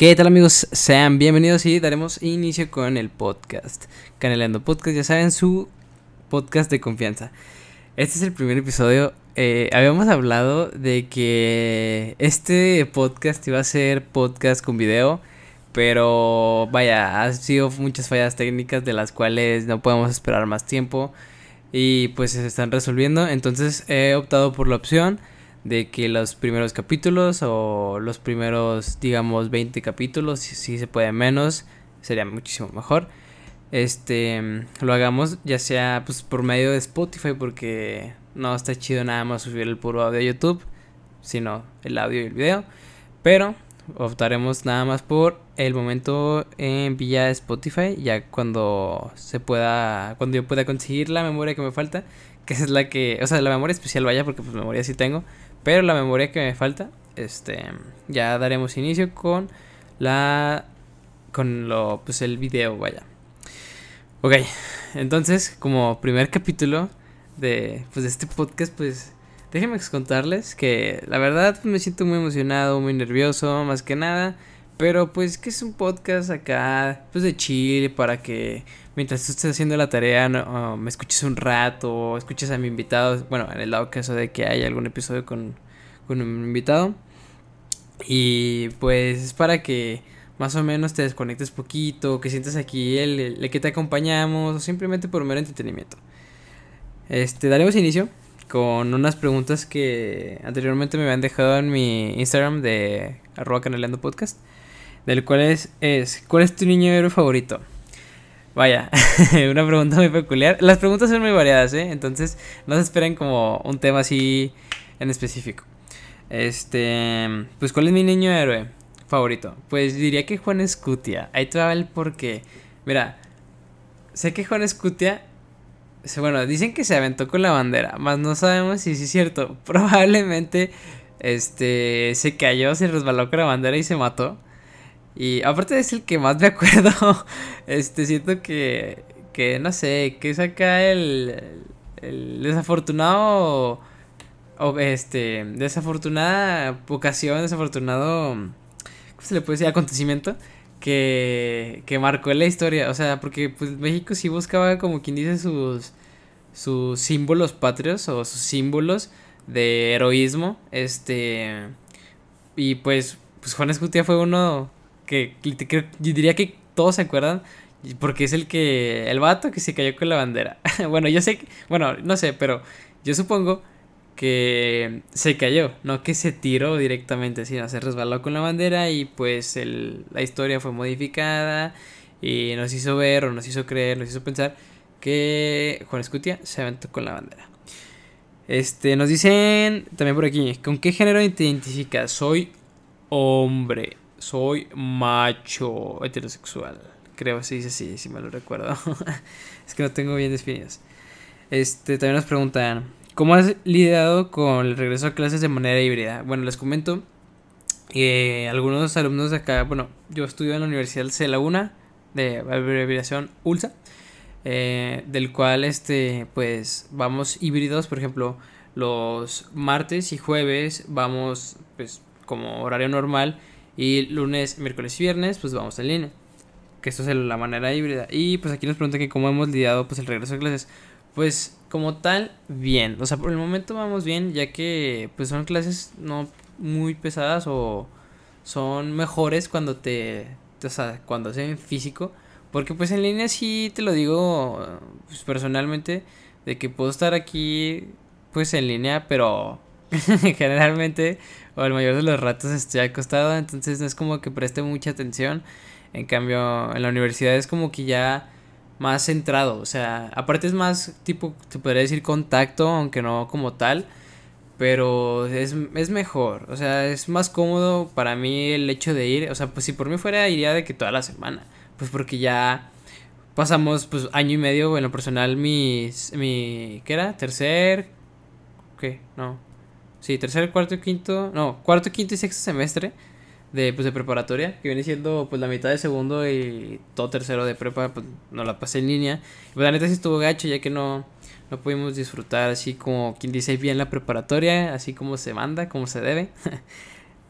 ¿Qué tal amigos? Sean bienvenidos y daremos inicio con el podcast. Canelando Podcast, ya saben, su podcast de confianza. Este es el primer episodio. Eh, habíamos hablado de que este podcast iba a ser podcast con video. Pero vaya, ha sido muchas fallas técnicas de las cuales no podemos esperar más tiempo. Y pues se están resolviendo. Entonces he optado por la opción de que los primeros capítulos o los primeros, digamos, 20 capítulos, si, se puede menos, sería muchísimo mejor. Este, lo hagamos ya sea pues por medio de Spotify porque no está chido nada más subir el puro audio a YouTube, sino el audio y el video. Pero optaremos nada más por el momento en vía Spotify, ya cuando se pueda, cuando yo pueda conseguir la memoria que me falta, que es la que, o sea, la memoria especial vaya, porque pues memoria sí tengo, pero la memoria que me falta, este, ya daremos inicio con la, con lo, pues el video, vaya. Ok, entonces, como primer capítulo de, pues, de este podcast, pues, déjenme contarles que la verdad pues, me siento muy emocionado, muy nervioso, más que nada. Pero pues que es un podcast acá, pues de chill, para que mientras tú estés haciendo la tarea me escuches un rato, escuches a mi invitado, bueno, en el dado caso de que haya algún episodio con, con un invitado. Y pues es para que más o menos te desconectes poquito, que sientas aquí el, el, que te acompañamos, o simplemente por mero entretenimiento. Este, daremos inicio con unas preguntas que anteriormente me habían dejado en mi Instagram de arroba canaleando podcast del cual es, es ¿cuál es tu niño héroe favorito? Vaya, una pregunta muy peculiar. Las preguntas son muy variadas, ¿eh? Entonces no se esperen como un tema así en específico. Este, pues ¿cuál es mi niño héroe favorito? Pues diría que Juan Escutia. Ahí te va el porqué. Mira, sé que Juan Escutia, bueno, dicen que se aventó con la bandera, más no sabemos si es cierto. Probablemente, este, se cayó, se resbaló con la bandera y se mató. Y aparte es el que más me acuerdo, este, siento que, que no sé, que es acá el, el desafortunado, o este, desafortunada ocasión, desafortunado, ¿cómo se le puede decir? Acontecimiento que, que marcó la historia, o sea, porque pues México sí buscaba como quien dice sus, sus símbolos patrios o sus símbolos de heroísmo, este, y pues, pues Juan Escutia fue uno que, yo diría que todos se acuerdan porque es el que el vato que se cayó con la bandera. bueno, yo sé, bueno, no sé, pero yo supongo que se cayó, no que se tiró directamente, sino se resbaló con la bandera y pues el, la historia fue modificada y nos hizo ver o nos hizo creer, nos hizo pensar que Juan Escutia se aventó con la bandera. Este, nos dicen también por aquí, ¿con qué género te identificas? Soy hombre soy macho heterosexual. Creo, se dice así, si me lo recuerdo. es que no tengo bien definidos. Este, también nos preguntan, ¿cómo has lidiado con el regreso a clases de manera híbrida? Bueno, les comento que algunos alumnos de acá, bueno, yo estudio en la Universidad de Laguna, de abreviación ULSA, eh, del cual, este, pues, vamos híbridos, por ejemplo, los martes y jueves vamos, pues, como horario normal y lunes, miércoles y viernes, pues vamos en línea. Que esto es la manera híbrida. Y pues aquí nos preguntan que cómo hemos lidiado pues el regreso a clases. Pues como tal, bien. O sea, por el momento vamos bien, ya que pues son clases no muy pesadas o son mejores cuando te, o sea, cuando hacen físico. Porque pues en línea sí te lo digo pues, personalmente, de que puedo estar aquí pues en línea, pero generalmente o el mayor de los ratos estoy acostado, entonces no es como que preste mucha atención. En cambio, en la universidad es como que ya más centrado, o sea, aparte es más tipo, se podría decir contacto, aunque no como tal, pero es, es mejor, o sea, es más cómodo para mí el hecho de ir, o sea, pues si por mí fuera iría de que toda la semana, pues porque ya pasamos pues año y medio, bueno, personal, mis, mi, ¿qué era? Tercer, ¿qué? No, Sí, tercer, cuarto, quinto. No, cuarto, quinto y sexto semestre de, pues, de preparatoria. Que viene siendo pues la mitad de segundo y todo tercero de prepa. Pues no la pasé en línea. Y pues la neta sí estuvo gacho ya que no, no pudimos disfrutar así como quien dice bien la preparatoria. Así como se manda, como se debe.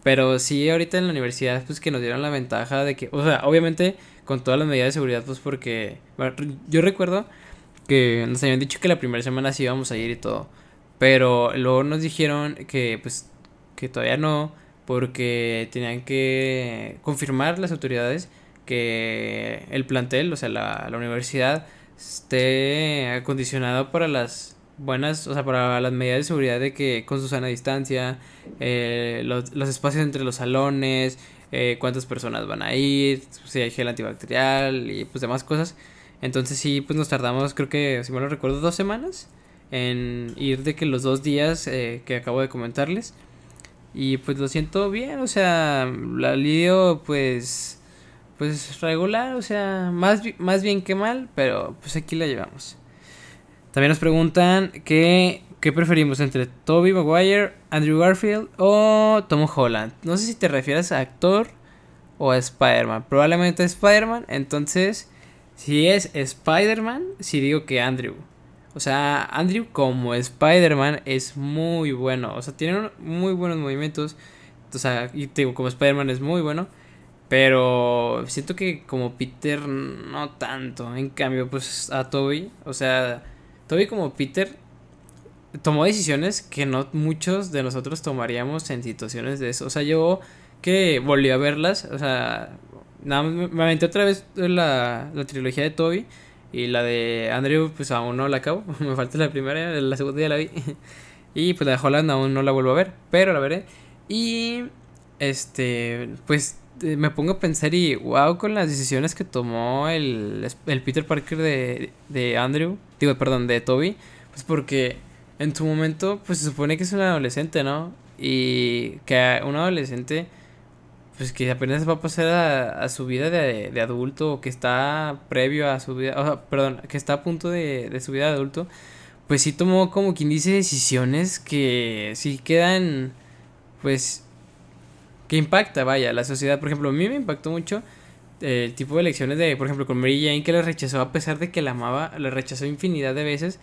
Pero sí, ahorita en la universidad, pues que nos dieron la ventaja de que, o sea, obviamente con todas las medidas de seguridad, pues porque, yo recuerdo que nos habían dicho que la primera semana sí íbamos a ir y todo. Pero luego nos dijeron que, pues, que todavía no, porque tenían que confirmar las autoridades que el plantel, o sea, la, la universidad, esté acondicionado para las buenas, o sea, para las medidas de seguridad de que con su sana distancia, eh, los, los, espacios entre los salones, eh, cuántas personas van a ir, si hay gel antibacterial y pues demás cosas. Entonces sí, pues nos tardamos, creo que, si mal no recuerdo, dos semanas en ir de que los dos días eh, que acabo de comentarles. Y pues lo siento bien, o sea, la lío pues pues regular, o sea, más, más bien que mal, pero pues aquí la llevamos. También nos preguntan que, qué preferimos entre Toby Maguire, Andrew Garfield o Tom Holland. No sé si te refieres a actor o a Spider-Man. Probablemente a Spider-Man. Entonces, si es Spider-Man, si digo que Andrew. O sea, Andrew como Spider-Man es muy bueno. O sea, tiene muy buenos movimientos. O sea, y te digo, como Spider-Man es muy bueno. Pero siento que como Peter no tanto. En cambio, pues a Toby, o sea, Toby como Peter tomó decisiones que no muchos de nosotros tomaríamos en situaciones de eso. O sea, yo que volví a verlas, o sea, nada me aventé otra vez la, la trilogía de Toby y la de Andrew, pues aún no la acabo. me falta la primera, la segunda ya la vi. y pues la de Holland aún no la vuelvo a ver, pero la veré. Y este, pues eh, me pongo a pensar y wow con las decisiones que tomó el, el Peter Parker de, de Andrew, digo, perdón, de Toby, pues porque en su momento pues se supone que es un adolescente, ¿no? Y que un adolescente pues que apenas va a pasar a, su vida de, de, adulto o que está previo a su vida, o perdón, que está a punto de, de su vida de adulto, pues sí tomó como quien dice decisiones que sí quedan pues que impacta, vaya, la sociedad. Por ejemplo, a mí me impactó mucho eh, el tipo de elecciones de, por ejemplo, con Mary Jane, que la rechazó a pesar de que la amaba, la rechazó infinidad de veces.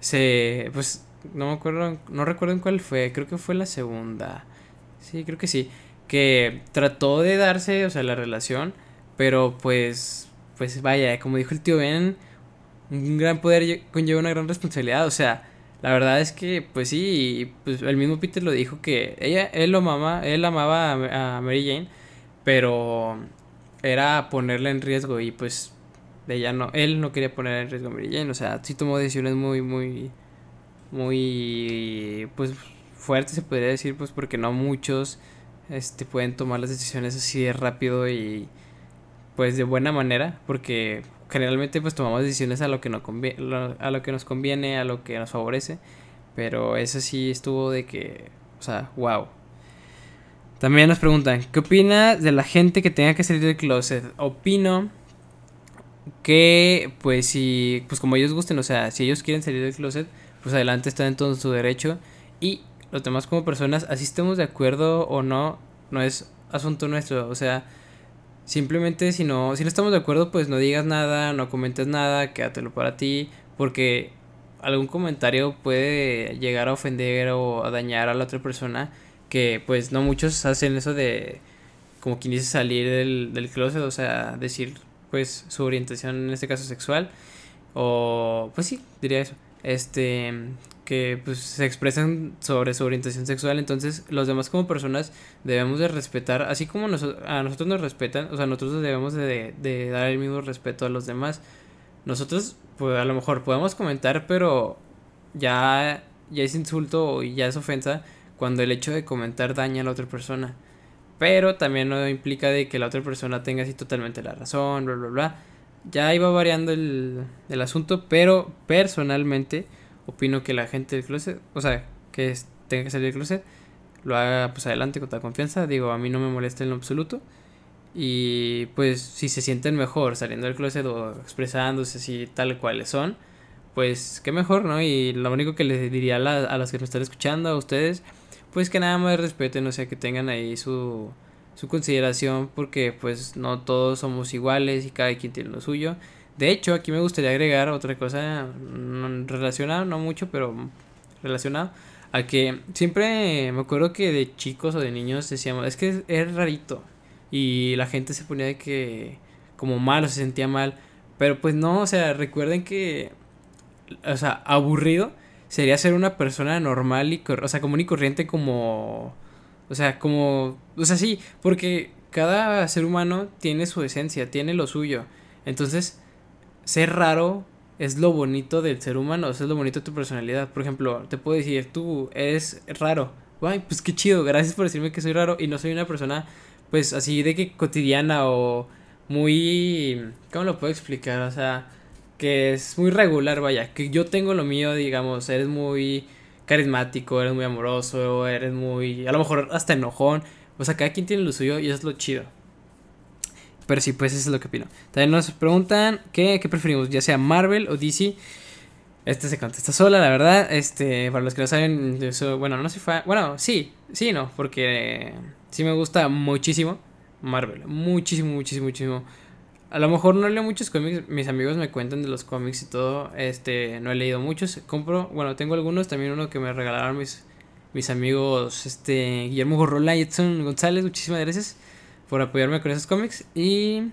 Se, pues, no me acuerdo, no recuerdo en cuál fue, creo que fue la segunda. Sí, creo que sí. Que trató de darse, o sea, la relación, pero pues, pues vaya, como dijo el tío Ben, un gran poder conlleva una gran responsabilidad, o sea, la verdad es que, pues sí, pues el mismo Peter lo dijo que ella, él lo amaba, él amaba a, Mary Jane, pero era ponerla en riesgo y pues ella no, él no quería poner en riesgo a Mary Jane, o sea, sí tomó decisiones muy, muy, muy, pues fuertes se podría decir, pues porque no muchos, este, pueden tomar las decisiones así de rápido y pues de buena manera, porque generalmente pues tomamos decisiones a lo que, no conviene, a lo que nos conviene, a lo que nos favorece. Pero eso sí estuvo de que, o sea, wow. También nos preguntan, ¿qué opinas de la gente que tenga que salir del closet? Opino que, pues, si, pues como ellos gusten, o sea, si ellos quieren salir del closet, pues adelante están en todo su derecho. Y los demás como personas, así estemos de acuerdo o no, no es asunto nuestro. O sea, Simplemente si no, si no estamos de acuerdo, pues no digas nada, no comentes nada, quédatelo para ti, porque algún comentario puede llegar a ofender o a dañar a la otra persona, que pues no muchos hacen eso de, como quien dice, salir del, del closet, o sea, decir pues su orientación en este caso sexual, o pues sí, diría eso, este, que pues se expresan sobre su orientación sexual, entonces los demás como personas debemos de respetar, así como a nosotros nos respetan, o sea, nosotros debemos de, de, dar el mismo respeto a los demás. Nosotros, pues a lo mejor podemos comentar, pero ya, ya es insulto y ya es ofensa cuando el hecho de comentar daña a la otra persona. Pero también no implica de que la otra persona tenga así totalmente la razón, bla, bla, bla. Ya iba variando el, el asunto, pero personalmente opino que la gente del closet, o sea, que tenga que salir del closet, lo haga pues adelante con toda confianza. Digo, a mí no me molesta en lo absoluto. Y pues si se sienten mejor saliendo del closet o expresándose así tal cuales son, pues qué mejor, ¿no? Y lo único que les diría a, a los que me están escuchando, a ustedes, pues que nada más respeten, o sea, que tengan ahí su, su consideración, porque pues no todos somos iguales y cada quien tiene lo suyo. De hecho, aquí me gustaría agregar otra cosa relacionada, no mucho, pero relacionado A que siempre me acuerdo que de chicos o de niños decíamos, es que es, rarito. Y la gente se ponía de que como mal o se sentía mal. Pero pues no, o sea, recuerden que, o sea, aburrido sería ser una persona normal y, o sea, común y corriente como, o sea, como, o sea, sí, porque cada ser humano tiene su esencia, tiene lo suyo. Entonces, ser raro es lo bonito del ser humano, es lo bonito de tu personalidad. Por ejemplo, te puedo decir, tú eres raro. Ay, pues qué chido, gracias por decirme que soy raro y no soy una persona, pues así de que cotidiana o muy... ¿Cómo lo puedo explicar? O sea, que es muy regular, vaya, que yo tengo lo mío, digamos, eres muy carismático, eres muy amoroso, eres muy... a lo mejor hasta enojón. O sea, cada quien tiene lo suyo y eso es lo chido. Pero sí, pues eso es lo que opino. También nos preguntan qué, qué preferimos, ya sea Marvel o DC. Este se contesta sola, la verdad. Este, para los que no saben, bueno, no soy fan. Bueno, sí, sí, no, porque sí me gusta muchísimo Marvel. Muchísimo, muchísimo, muchísimo. A lo mejor no leo muchos cómics, mis amigos me cuentan de los cómics y todo. Este, no he leído muchos. Compro, bueno, tengo algunos, también uno que me regalaron mis, mis amigos, este, Guillermo Gorrola y Edson González. Muchísimas gracias por apoyarme con esos cómics. Y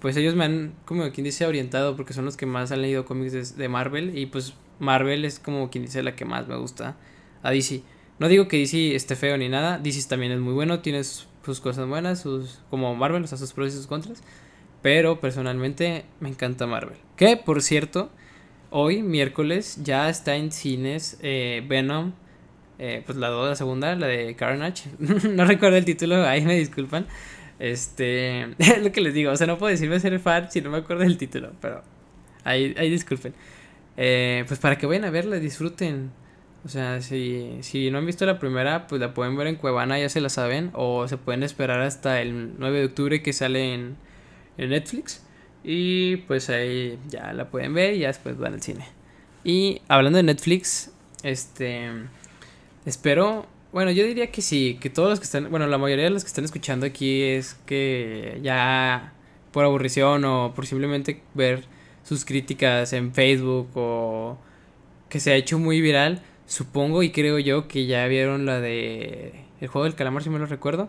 pues ellos me han, como quien dice, orientado porque son los que más han leído cómics de, Marvel. Y pues Marvel es como quien dice la que más me gusta a DC. No digo que DC esté feo ni nada, DC también es muy bueno, tiene sus cosas buenas, sus como Marvel, o sea, sus pros y sus contras. Pero personalmente me encanta Marvel. Que por cierto, hoy, miércoles, ya está en cines eh, Venom. Eh, pues la, la segunda, la de Carnage. no recuerdo el título, ahí me disculpan. Este, es lo que les digo, o sea, no puedo decirme ser fan si no me acuerdo del título, pero ahí, ahí disculpen. Eh, pues para que vayan a verla, disfruten. O sea, si, si no han visto la primera, pues la pueden ver en Cuevana, ya se la saben, o se pueden esperar hasta el 9 de octubre que sale en, en Netflix. Y pues ahí ya la pueden ver y ya después van al cine. Y hablando de Netflix, este, espero bueno, yo diría que sí, que todos los que están, bueno, la mayoría de los que están escuchando aquí es que ya por aburrición o por simplemente ver sus críticas en Facebook o que se ha hecho muy viral, supongo y creo yo que ya vieron la de el juego del calamar si me lo recuerdo.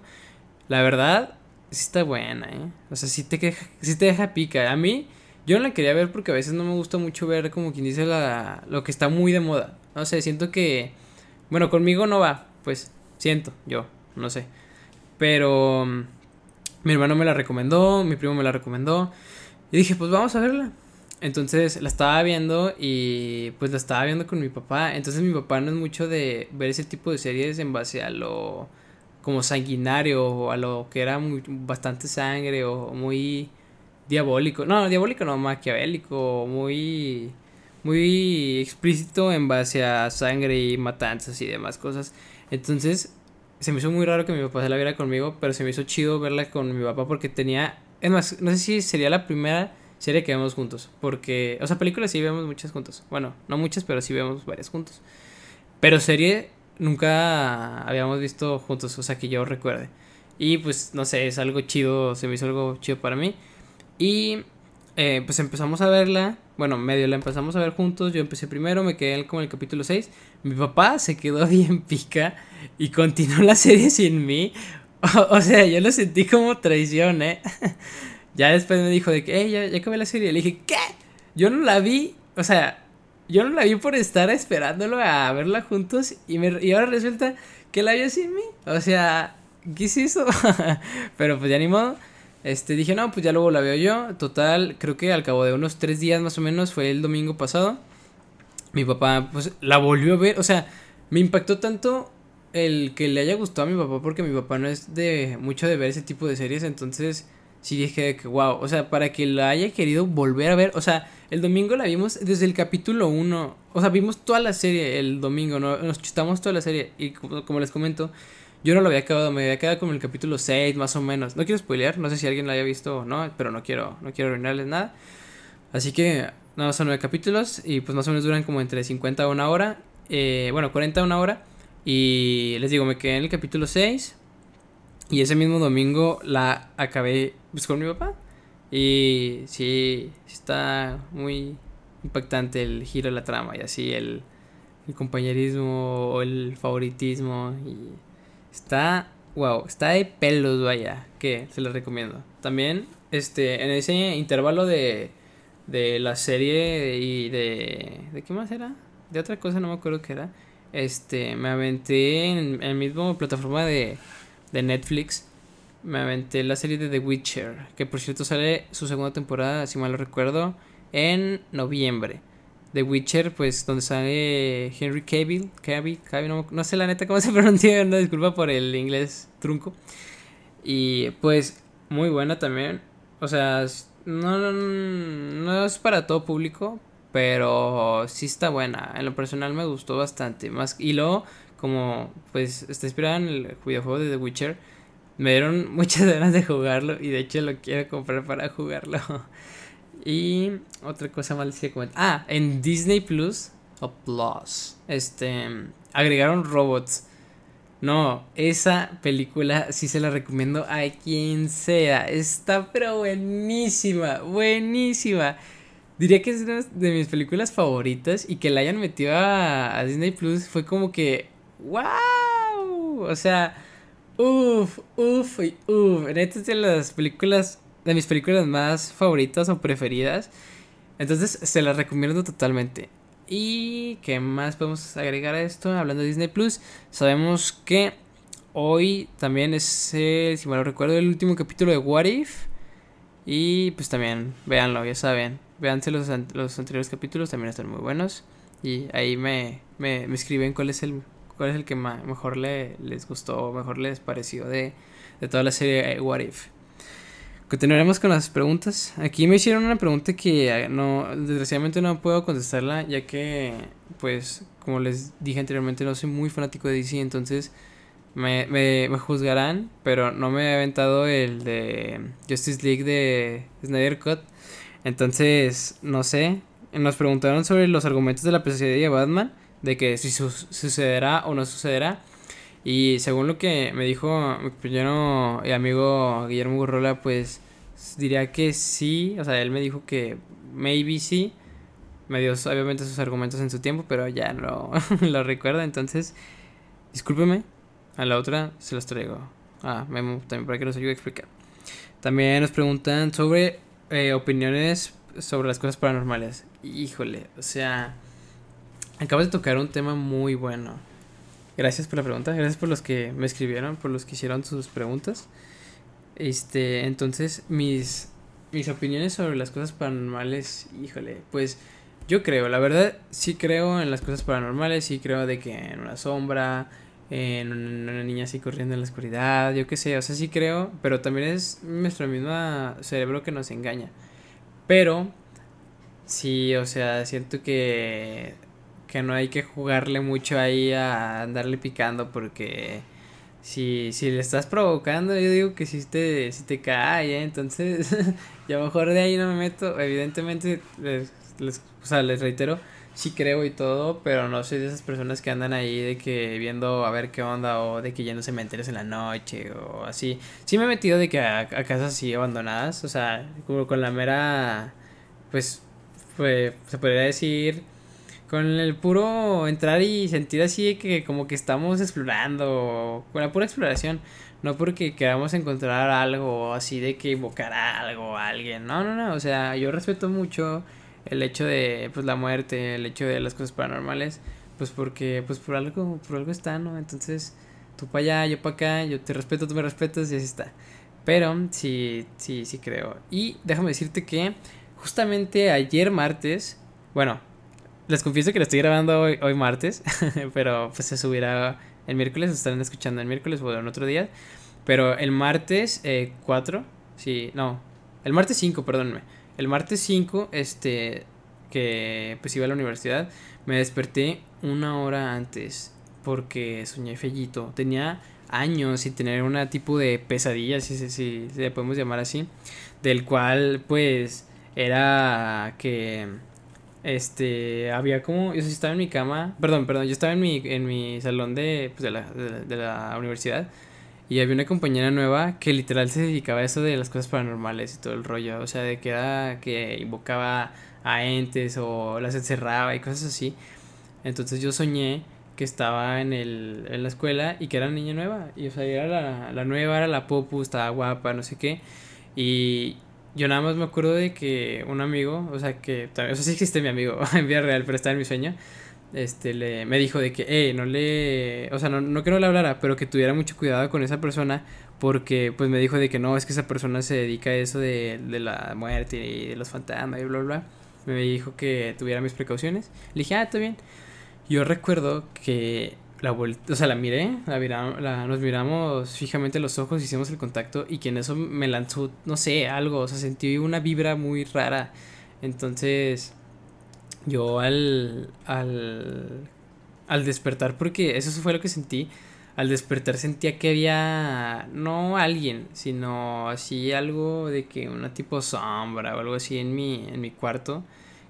La verdad sí está buena, ¿eh? O sea, sí te sí te deja pica. A mí yo no la quería ver porque a veces no me gusta mucho ver como quien dice la lo que está muy de moda. No sé, siento que bueno, conmigo no va pues siento yo, no sé. Pero mm, mi hermano me la recomendó, mi primo me la recomendó. Y dije, pues vamos a verla. Entonces la estaba viendo y pues la estaba viendo con mi papá. Entonces mi papá no es mucho de ver ese tipo de series en base a lo como sanguinario o a lo que era bastante sangre o muy diabólico. No, diabólico no, maquiavélico, muy muy explícito en base a sangre y matanzas y demás cosas. Entonces, se me hizo muy raro que mi papá se la viera conmigo, pero se me hizo chido verla con mi papá porque tenía... Es más, no sé si sería la primera serie que vemos juntos, porque... O sea, películas sí vemos muchas juntos. Bueno, no muchas, pero sí vemos varias juntos. Pero serie nunca habíamos visto juntos, o sea, que yo recuerde. Y pues, no sé, es algo chido, se me hizo algo chido para mí. Y eh, pues empezamos a verla bueno, medio la empezamos a ver juntos. Yo empecé primero, me quedé como en el capítulo 6. Mi papá se quedó bien pica y continuó la serie sin mí. O, sea, yo lo sentí como traición, ¿eh? ya después me dijo de que, hey, ya, ya acabé la serie. Le dije, ¿qué? Yo no la vi. O sea, yo no la vi por estar esperándolo a verla juntos. Y, me, y ahora resulta que la vio sin mí. O sea, ¿qué es eso? Pero pues ya ni modo. Este, dije, no, pues ya luego la veo yo. Total, creo que al cabo de unos tres días más o menos, fue el domingo pasado. Mi papá, pues, la volvió a ver. O sea, me impactó tanto el que le haya gustado a mi papá, porque mi papá no es de mucho de ver ese tipo de series. Entonces, sí dije que, wow, o sea, para que la haya querido volver a ver. O sea, el domingo la vimos desde el capítulo 1. O sea, vimos toda la serie el domingo, ¿no? Nos chutamos toda la serie. Y como les comento yo no lo había acabado, me había quedado como el capítulo 6 más o menos. No quiero spoilear, no sé si alguien lo haya visto o no, pero no quiero, no quiero arruinarles nada. Así que, no, son nueve capítulos y pues más o menos duran como entre 50 a una hora. Eh, bueno, 40 a una hora. Y les digo, me quedé en el capítulo 6. Y ese mismo domingo la acabé pues, con mi papá. Y sí, está muy impactante el giro de la trama y así el compañerismo el favoritismo. Y está, wow, está de pelos, vaya, que se los recomiendo. También, este, en ese intervalo de, de la serie y de... ¿De qué más era? De otra cosa, no me acuerdo qué era. Este, me aventé en, el mismo plataforma de, de Netflix. Me aventé la serie de The Witcher, que por cierto sale su segunda temporada, si mal lo recuerdo, en noviembre. The Witcher, pues donde sale Henry Cavill, Cavill, Cavill no, sé la neta cómo se pronuncia, una disculpa por el inglés trunco. Y pues muy buena también. O sea, no, no, es para todo público, pero sí está buena. En lo personal me gustó bastante. Más, y luego, como pues está inspirada en el videojuego de The Witcher, me dieron muchas ganas de jugarlo y de hecho lo quiero comprar para jugarlo. Y otra cosa más que comentar. Ah, en Disney Plus o Plus, este, agregaron robots. No, esa película sí se la recomiendo a quien sea. Está pero buenísima, buenísima. Diría que es una de mis películas favoritas y que la hayan metido a, Disney Plus fue como que, wow. O sea, uff, uff y uff. Neta es de las películas de mis películas más favoritas o preferidas. Entonces se las recomiendo totalmente. ¿Y qué más podemos agregar a esto? Hablando de Disney Plus, sabemos que hoy también es, el, si me lo recuerdo, el último capítulo de What If. Y pues también, véanlo, ya saben. Véanse los, los anteriores capítulos, también están muy buenos. Y ahí me, me, escriben cuál es el, cuál es el que mejor le, les gustó mejor les pareció de, de toda la serie What If. Continuaremos con las preguntas. Aquí me hicieron una pregunta que ah, no, desgraciadamente no puedo contestarla, ya que, pues, como les dije anteriormente, no soy muy fanático de DC, entonces me, me, juzgarán, pero no me he aventado el de Justice League de Snyder Cut. Entonces, no sé. Nos preguntaron sobre los argumentos de la pesadilla de Batman, de que si sucederá o no sucederá. Y según lo que me dijo mi compañero y amigo Guillermo Gurrola, pues diría que sí. O sea, él me dijo que maybe sí. Me dio obviamente sus argumentos en su tiempo, pero ya no lo recuerdo. Entonces, discúlpeme. A la otra se los traigo. Ah, Memo, también para que nos ayude a explicar. También nos preguntan sobre eh, opiniones sobre las cosas paranormales. Híjole, o sea, acabas de tocar un tema muy bueno. Gracias por la pregunta, gracias por los que me escribieron, por los que hicieron sus preguntas. Este, entonces, mis, mis opiniones sobre las cosas paranormales, híjole, pues yo creo, la verdad, sí creo en las cosas paranormales, sí creo de que en una sombra, en una niña así corriendo en la oscuridad, yo qué sé, o sea, sí creo, pero también es nuestro mismo cerebro que nos engaña. Pero, sí, o sea, siento que que no hay que jugarle mucho ahí a andarle picando porque si, si le estás provocando, yo digo que si te, si te cae, ¿eh? entonces yo mejor de ahí no me meto. Evidentemente, les, o sea, les reitero, sí creo y todo, pero no soy de esas personas que andan ahí de que viendo a ver qué onda o de que yendo me en la noche o así. Sí me he metido de que a, a casas así abandonadas, o sea, como con la mera, pues, pues se podría decir con el puro entrar y sentir así que como que estamos explorando, con la pura exploración, no porque queramos encontrar algo así de que invocar algo a alguien, no, no, no, o sea, yo respeto mucho el hecho de pues la muerte, el hecho de las cosas paranormales, pues porque pues por algo, por algo está, ¿no? Entonces, tú para allá, yo para acá, yo te respeto, tú me respetas y así está. Pero sí, sí, sí creo. Y déjame decirte que justamente ayer martes, bueno, les confieso que lo estoy grabando hoy, hoy martes, pero pues se subirá el miércoles, estarán escuchando el miércoles o en otro día. Pero el martes 4, eh, sí, no, el martes 5, perdónenme. El martes 5, este, que pues iba a la universidad, me desperté una hora antes porque soñé fellito. Tenía años sin tener una tipo de pesadilla, si, si, si le podemos llamar así, del cual pues era que este, había como, yo estaba en mi cama, perdón, perdón, yo estaba en mi, en mi salón de, pues de, la, de, la universidad y había una compañera nueva que literal se dedicaba a eso de las cosas paranormales y todo el rollo, o sea, de que era que invocaba a entes o las encerraba y cosas así. Entonces yo soñé que estaba en, el, en la escuela y que era niña nueva. Y o sea, era la, la nueva, era la popu, estaba guapa, no sé qué. Y yo nada más me acuerdo de que un amigo, o sea, que también, o sea, sí existe mi amigo en vida real, pero está en mi sueño. Este, le, me dijo de que, eh, no le, o sea, no, no que no le hablara, pero que tuviera mucho cuidado con esa persona, porque, pues me dijo de que no, es que esa persona se dedica a eso de, de la muerte y de los fantasmas y bla, bla. Me dijo que tuviera mis precauciones. Le dije, ah, está bien. Yo recuerdo que la vuelta, o sea, la miré, la, la nos miramos fijamente los ojos, hicimos el contacto y que en eso me lanzó, no sé, algo, o sea, sentí una vibra muy rara. Entonces, yo al, al, al despertar, porque eso fue lo que sentí, al despertar sentía que había, no alguien, sino así algo de que una tipo sombra o algo así en mi, en mi cuarto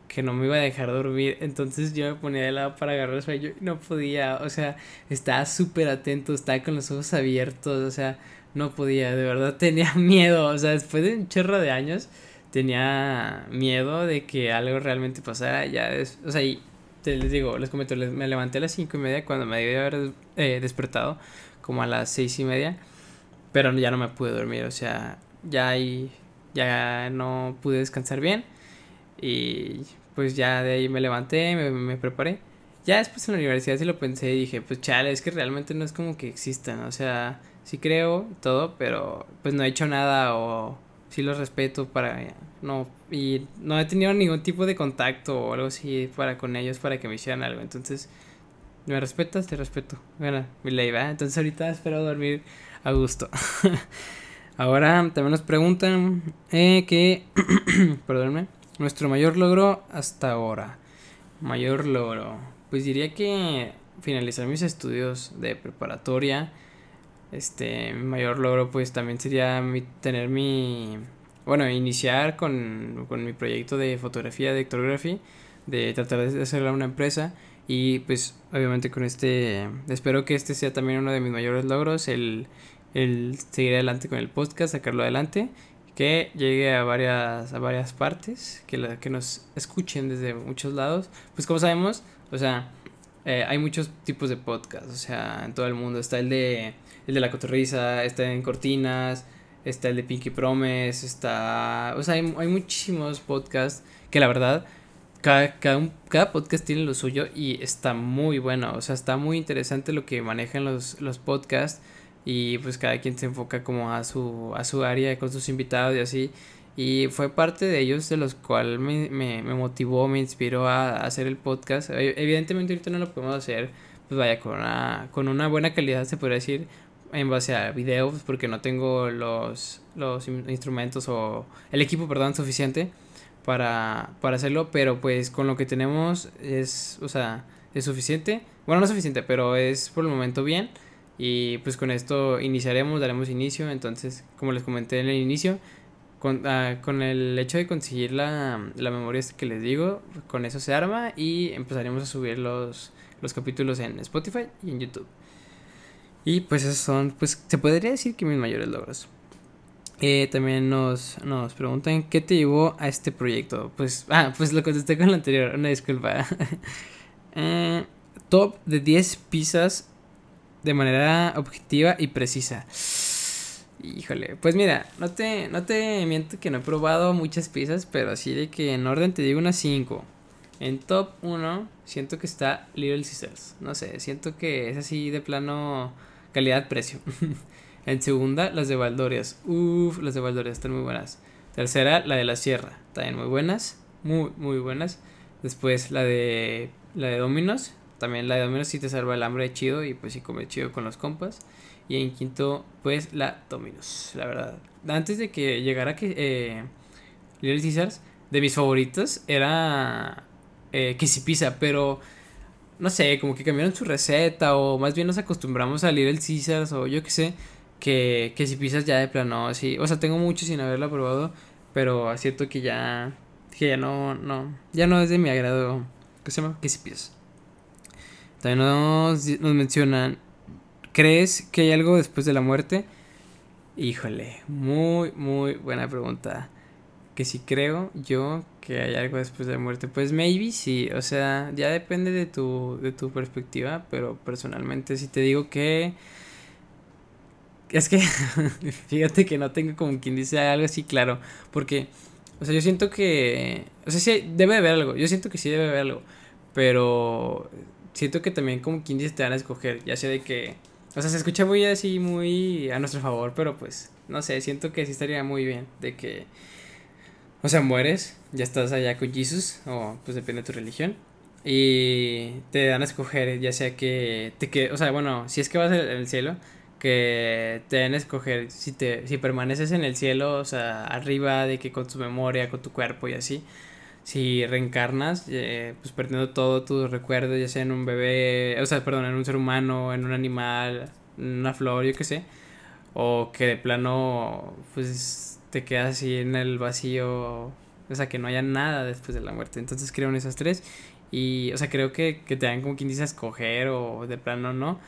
que no me iba a dejar dormir. Entonces yo me ponía de lado para agarrar el sueño y no podía. O sea, estaba súper atento, estaba con los ojos abiertos. O sea, no podía, de verdad tenía miedo. O sea, después de un chorro de años, tenía miedo de que algo realmente pasara. Ya, es, o sea, y les digo, les comento, me levanté a las cinco y media cuando me debía haber eh, despertado, como a las seis y media. Pero ya no me pude dormir, o sea, ya ya no pude descansar bien. Y pues ya de ahí me levanté, me, preparé. Ya después en la universidad sí lo pensé y dije, pues chale, es que realmente no es como que existan, o sea, sí creo todo, pero pues no he hecho nada o sí los respeto para no y no he tenido ningún tipo de contacto o algo así para con ellos para que me hicieran algo, entonces me respetas, te respeto. Bueno, mi ley, va. Entonces ahorita espero dormir a gusto. Ahora también nos preguntan eh, que, perdónme, nuestro mayor logro hasta ahora. Mayor logro. Pues diría que finalizar mis estudios de preparatoria. Este, mi mayor logro pues también sería tener mi... Bueno, iniciar con, con mi proyecto de fotografía, de ectografía, de tratar de hacerla una empresa y pues obviamente con este, espero que este sea también uno de mis mayores logros, el, el seguir adelante con el podcast, sacarlo adelante que llegue a varias, a varias partes, que, la, que nos escuchen desde muchos lados. Pues como sabemos, o sea, eh, hay muchos tipos de podcasts, o sea, en todo el mundo. Está el de, el de La Cotorriza, está en Cortinas, está el de Pinky Promise, está... O sea, hay, hay muchísimos podcasts que la verdad... Cada, cada, cada, podcast tiene lo suyo y está muy bueno, o sea, está muy interesante lo que manejan los, los podcasts y pues cada quien se enfoca como a su, a su área con sus invitados y así. Y fue parte de ellos de los cuales me, me, me motivó, me inspiró a, hacer el podcast. Evidentemente ahorita no lo podemos hacer, pues vaya, con una, con una buena calidad se podría decir, en base a videos, porque no tengo los, los instrumentos o el equipo, perdón, suficiente para, para hacerlo, pero pues con lo que tenemos es, o sea, es suficiente. Bueno, no es suficiente, pero es por el momento bien. Y pues con esto iniciaremos, daremos inicio. Entonces, como les comenté en el inicio, con, ah, con el hecho de conseguir la, la memoria que les digo, con eso se arma y empezaremos a subir los, los capítulos en Spotify y en YouTube. Y pues esos son, pues se podría decir que mis mayores logros. Eh, también nos, nos preguntan qué te llevó a este proyecto. Pues, ah, pues lo contesté con el anterior, una disculpa. eh, top de 10 pizzas de manera objetiva y precisa. Híjole, pues mira, no te, no te miento que no he probado muchas piezas, pero así de que en orden te digo unas 5. En top 1 siento que está Little Caesars. No sé, siento que es así de plano calidad-precio. en segunda, las de Valdorias. Uff, las de Valdorias están muy buenas. Tercera, la de la Sierra. También muy buenas. Muy, muy buenas. Después la de la de Dominos. También la de Domino's sí te salva el hambre chido y pues sí come chido con los compas. Y en quinto, pues la Domino's, la verdad. Antes de que llegara que eh, Little Caesars, de mis favoritos era eh, Quesy Pizza, pero no sé, como que cambiaron su receta o más bien nos acostumbramos a Little Caesars o yo qué sé, que Quesy Pizza ya de plano, sí. O sea, tengo mucho sin haberla probado, pero es cierto que ya, que ya no, no, ya no es de mi agrado. ¿Qué se llama? Quesy Pizza. También nos, nos mencionan, ¿crees que hay algo después de la muerte? Híjole, muy, muy buena pregunta. que si creo yo que hay algo después de la muerte. Pues maybe sí, o sea, ya depende de tu, de tu perspectiva, pero personalmente si te digo que... Es que, fíjate que no tengo como quien dice algo así claro, porque, o sea, yo siento que, o sea, sí, debe haber algo, yo siento que sí debe haber algo, pero siento que también como quien te van a escoger, ya sea de que, o sea, se escucha muy así, muy a nuestro favor, pero pues, no sé, siento que sí estaría muy bien, de que o sea, mueres, ya estás allá con Jesús, o pues depende de tu religión. Y te dan a escoger, ya sea que te que, o sea, bueno, si es que vas al cielo, que te dan a escoger si te si permaneces en el cielo, o sea, arriba de que con tu memoria, con tu cuerpo y así. Si reencarnas, eh, pues perdiendo todo tus recuerdos, ya sea en un bebé, o sea, perdón, en un ser humano, en un animal, en una flor, yo qué sé, o que de plano, pues te quedas así en el vacío, o sea, que no haya nada después de la muerte. Entonces creo en esas tres y, o sea, creo que, que te dan como quien dice escoger o de plano no.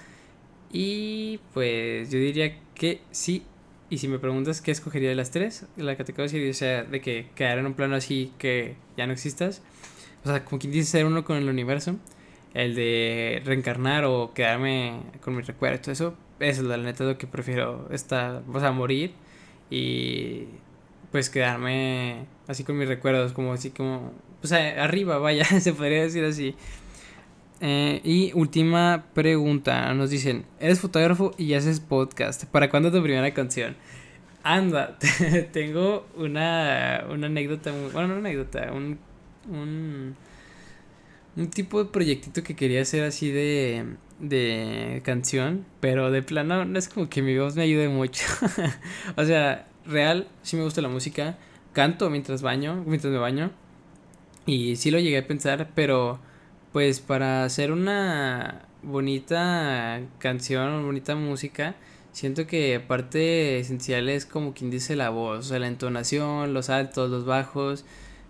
Y pues yo diría que sí. Y si me preguntas qué escogería de las tres, la categoría sea de que quedar en un plano así que ya no existas. O sea, como quien dice ser uno con el universo. El de reencarnar o quedarme con mi recuerdo y todo eso. Eso es la neta lo que prefiero estar, o sea, morir y pues quedarme así con mis recuerdos, como así como, pues arriba, vaya, se podría decir así. Eh, y última pregunta, nos dicen, eres fotógrafo y haces podcast, ¿para cuándo tu primera canción? Anda, tengo una, una anécdota, bueno, no una anécdota, un, un, un tipo de proyectito que quería hacer así de, de canción, pero de plano no es como que mi voz me ayude mucho. o sea, real, sí me gusta la música, canto mientras baño, mientras me baño. Y sí lo llegué a pensar, pero pues para hacer una bonita canción, bonita música, siento que parte esencial es como quien dice la voz, o sea, la entonación, los altos, los bajos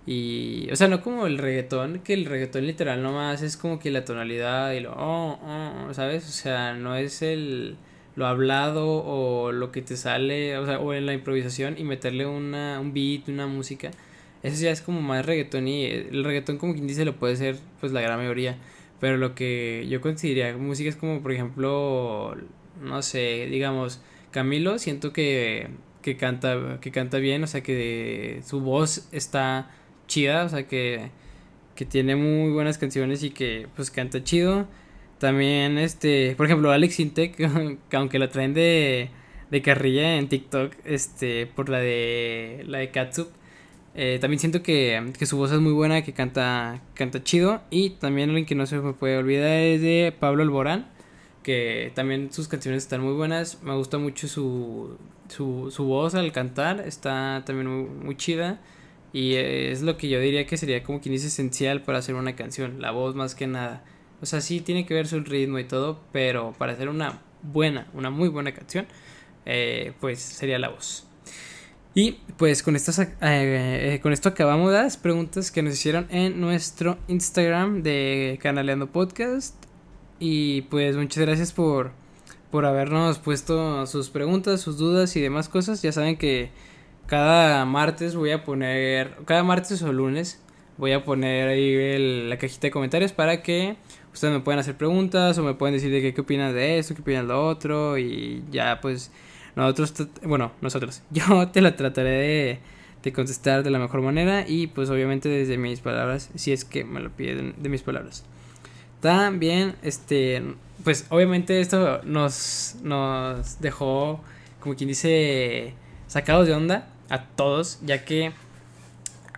y, o sea, no como el reggaetón, que el reggaetón literal nomás es como que la tonalidad y lo, oh, oh, ¿sabes? O sea, no es el, lo hablado o lo que te sale, o sea, o en la improvisación y meterle una, un beat, una música. Eso ya es como más reggaetón y el reggaetón como quien dice lo puede ser pues la gran mayoría. Pero lo que yo consideraría música es como por ejemplo, no sé, digamos, Camilo, siento que, que canta, que canta bien, o sea que su voz está chida, o sea que, que tiene muy buenas canciones y que pues canta chido. También, este, por ejemplo, Alex Intec, que aunque lo traen de, de carrilla en TikTok, este, por la de, la de Katsup, eh, también siento que, que, su voz es muy buena, que canta, canta chido. Y también alguien que no se puede olvidar es de Pablo Alborán, que también sus canciones están muy buenas. Me gusta mucho su, su, su voz al cantar, está también muy, muy chida. Y es lo que yo diría que sería como quien dice esencial para hacer una canción, la voz más que nada. O sea, sí tiene que ver su ritmo y todo, pero para hacer una buena, una muy buena canción, eh, pues sería la voz. Y pues con, estas, eh, eh, con esto acabamos las preguntas que nos hicieron en nuestro Instagram de Canaleando Podcast. Y pues muchas gracias por, por habernos puesto sus preguntas, sus dudas y demás cosas. Ya saben que cada martes voy a poner, cada martes o lunes voy a poner ahí la cajita de comentarios para que ustedes me puedan hacer preguntas o me pueden decir de qué, qué opinan de esto, qué opinan de lo otro y ya pues nosotros, bueno, nosotros, yo te la trataré de, de contestar de la mejor manera y pues obviamente desde mis palabras, si es que me lo piden de mis palabras. También, este, pues obviamente esto nos, nos dejó, como quien dice, sacados de onda a todos, ya que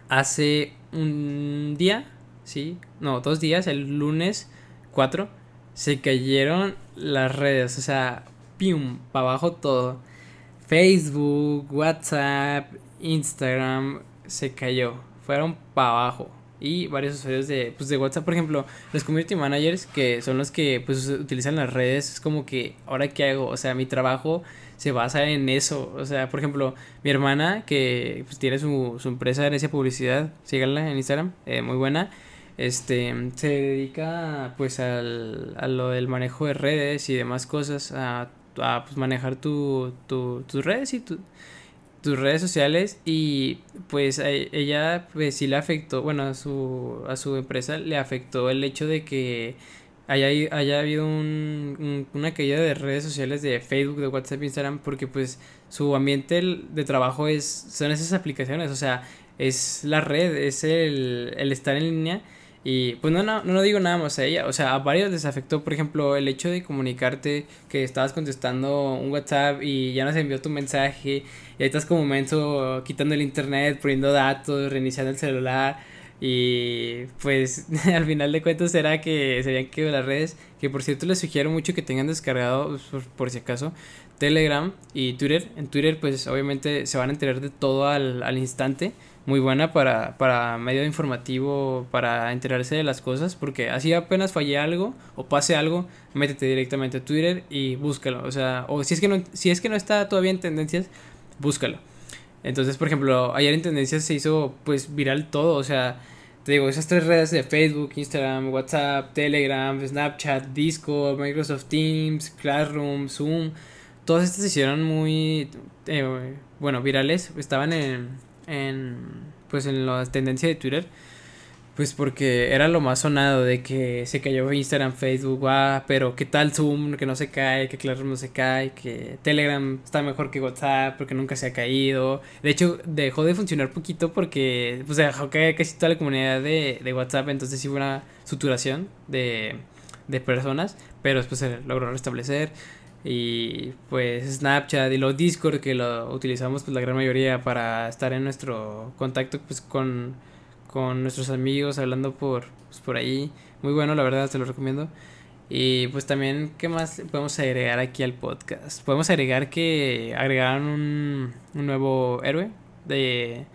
hace un día, sí, no, dos días, el lunes 4, se cayeron las redes, o sea, pium, para abajo todo. Facebook, WhatsApp, Instagram, se cayó, fueron para abajo. Y varios usuarios de, pues de WhatsApp, por ejemplo, los community managers, que son los que pues utilizan las redes, es como que, ¿ahora qué hago? O sea, mi trabajo se basa en eso. O sea, por ejemplo, mi hermana, que pues, tiene su, su empresa de publicidad, síganla en Instagram, eh, muy buena. Este, se dedica pues al, a lo del manejo de redes y demás cosas, a, a pues, manejar tu, tu, tus redes y tu... tus redes sociales. Y pues ella pues sí le afectó, bueno, a su, a su empresa le afectó el hecho de que haya, haya habido un, una caída de redes sociales de Facebook, de WhatsApp, Instagram, porque pues su ambiente de trabajo es, son esas aplicaciones, o sea, es la red, es el, el estar en línea y pues no, no, no digo nada más a ella, o sea, a varios les afectó, por ejemplo, el hecho de comunicarte que estabas contestando un WhatsApp y ya no se envió tu mensaje y ahí estás como momento quitando el internet, poniendo datos, reiniciando el celular y pues al final de cuentas será que se habían las redes, que por cierto les sugiero mucho que tengan descargado, pues, por, si acaso, Telegram y Twitter. En Twitter pues obviamente se van a enterar de todo al, al instante muy buena para, para medio informativo, para enterarse de las cosas, porque así apenas falle algo o pase algo, métete directamente a Twitter y búscalo, o sea, o si es que no, si es que no está todavía en tendencias, búscalo. Entonces, por ejemplo, ayer en tendencias se hizo pues viral todo, o sea, te digo, esas tres redes de Facebook, Instagram, WhatsApp, Telegram, Snapchat, Discord, Microsoft Teams, Classroom, Zoom, todas estas se hicieron muy, eh, bueno, virales, estaban en en pues en la tendencia de Twitter pues porque era lo más sonado de que se cayó Instagram, Facebook, ah, pero qué tal Zoom que no se cae, que Classroom no se cae, que Telegram está mejor que WhatsApp porque nunca se ha caído. De hecho, dejó de funcionar poquito porque pues dejó caer casi toda la comunidad de, de WhatsApp, entonces sí hubo una suturación de, de personas, pero después se logró restablecer y pues Snapchat y los Discord que lo utilizamos pues la gran mayoría para estar en nuestro contacto pues con, con nuestros amigos hablando por pues, por ahí. Muy bueno la verdad te lo recomiendo. Y pues también qué más podemos agregar aquí al podcast podemos agregar que agregaron un, un nuevo héroe de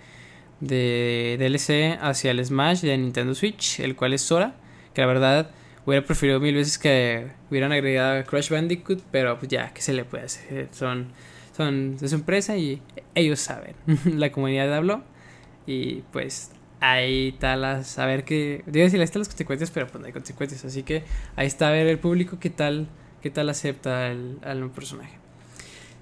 de DLC hacia el Smash de Nintendo Switch el cual es Sora que la verdad Hubiera preferido mil veces que hubieran agregado Crash Bandicoot, pero pues ya, ¿qué se le puede hacer? Son, son de su empresa y ellos saben. la comunidad habló y pues ahí está las, a ver qué, digo decir, ahí están las consecuencias, pero pues no hay consecuencias, así que ahí está a ver el público qué tal, qué tal acepta al, al personaje.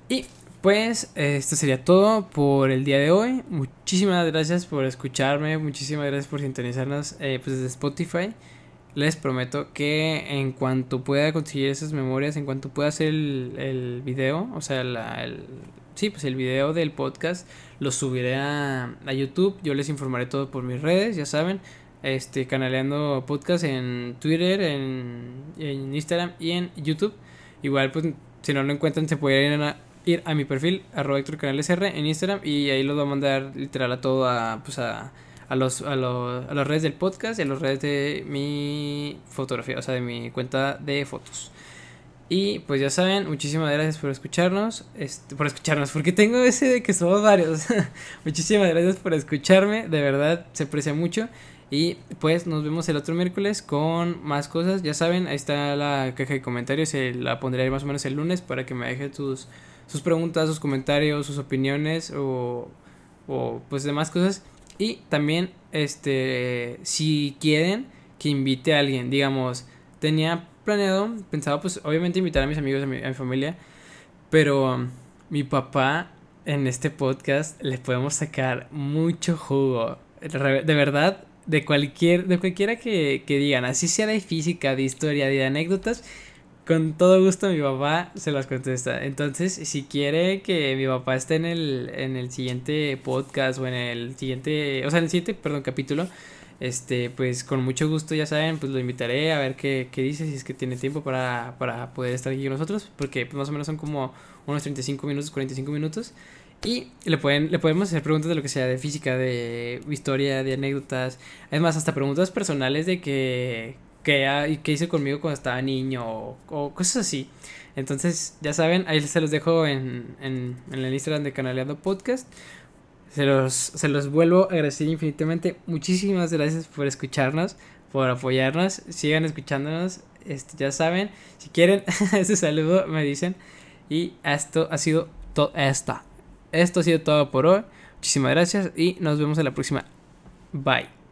Y pues esto sería todo por el día de hoy. Muchísimas gracias por escucharme, muchísimas gracias por sintonizarnos eh, pues desde Spotify les prometo que en cuanto pueda conseguir esas memorias, en cuanto pueda hacer el, el video, o sea, la, el, sí, pues el video del podcast, lo subiré a, a, YouTube. Yo les informaré todo por mis redes, ya saben. Este, canaleando podcast en Twitter, en, en Instagram y en YouTube. Igual, pues, si no lo encuentran, se pueden ir a, ir a mi perfil, arroba Canales R en Instagram. Y ahí los voy a mandar literal a todo a, pues, a a los, a los, a las redes del podcast y a las redes de mi fotografía, o sea, de mi cuenta de fotos. Y pues ya saben, muchísimas gracias por escucharnos, este, por escucharnos, porque tengo ese de que somos varios. muchísimas gracias por escucharme, de verdad se aprecia mucho. Y pues nos vemos el otro miércoles con más cosas. Ya saben, ahí está la caja de comentarios. La pondré más o menos el lunes para que me dejen sus, sus preguntas, sus comentarios, sus opiniones o, o pues demás cosas. Y también, este, si quieren que invite a alguien, digamos, tenía planeado, pensaba pues obviamente invitar a mis amigos, a mi, familia, pero um, mi papá en este podcast le podemos sacar mucho jugo. De verdad, de cualquier, de cualquiera que, que digan, así sea de física, de historia, de anécdotas, con todo gusto mi papá se las contesta. Entonces, si quiere que mi papá esté en el, en el siguiente podcast o en el siguiente, o sea, en el siguiente, perdón, capítulo, este, pues con mucho gusto, ya saben, pues lo invitaré a ver qué, qué dice, si es que tiene tiempo para, para poder estar aquí con nosotros, porque pues, más o menos son como unos 35 minutos, 45 minutos. Y le, pueden, le podemos hacer preguntas de lo que sea, de física, de historia, de anécdotas. Es más, hasta preguntas personales de que, que, que hice conmigo cuando estaba niño o, cosas así. Entonces, ya saben, ahí se los dejo en, en, en el Instagram de Canaleando Podcast. Se los, se los vuelvo a agradecer infinitamente. Muchísimas gracias por escucharnos, por apoyarnos. Sigan escuchándonos. Este, ya saben, si quieren ese saludo, me dicen. Y esto ha sido todo. Esto ha sido todo por hoy. Muchísimas gracias y nos vemos en la próxima. Bye.